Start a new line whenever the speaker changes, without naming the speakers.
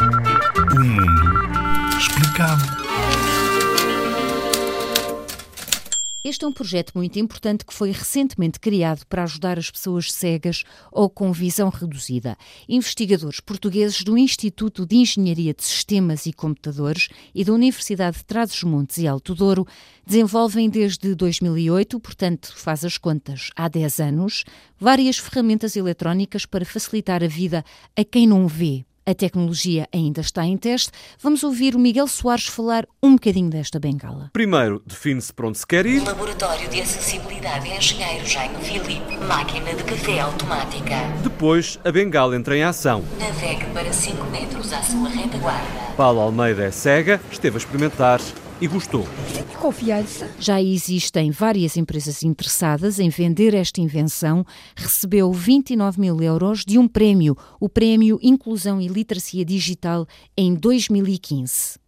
O mundo explicado.
Este é um projeto muito importante que foi recentemente criado para ajudar as pessoas cegas ou com visão reduzida. Investigadores portugueses do Instituto de Engenharia de Sistemas e Computadores e da Universidade de Trás-os-Montes e Alto Douro desenvolvem desde 2008, portanto faz as contas há 10 anos, várias ferramentas eletrónicas para facilitar a vida a quem não vê. A tecnologia ainda está em teste. Vamos ouvir o Miguel Soares falar um bocadinho desta bengala.
Primeiro, define-se para onde se quer ir.
Laboratório de Acessibilidade Engenheiro Jaime Filipe. Máquina de café automática.
Depois, a bengala entra em ação.
Navegue para 5 metros à sua retaguarda.
Paulo Almeida é cega, esteve a experimentar e gostou.
Confiança.
Já existem várias empresas interessadas em vender esta invenção. Recebeu 29 mil euros de um prémio, o Prémio Inclusão e Literacia Digital, em 2015.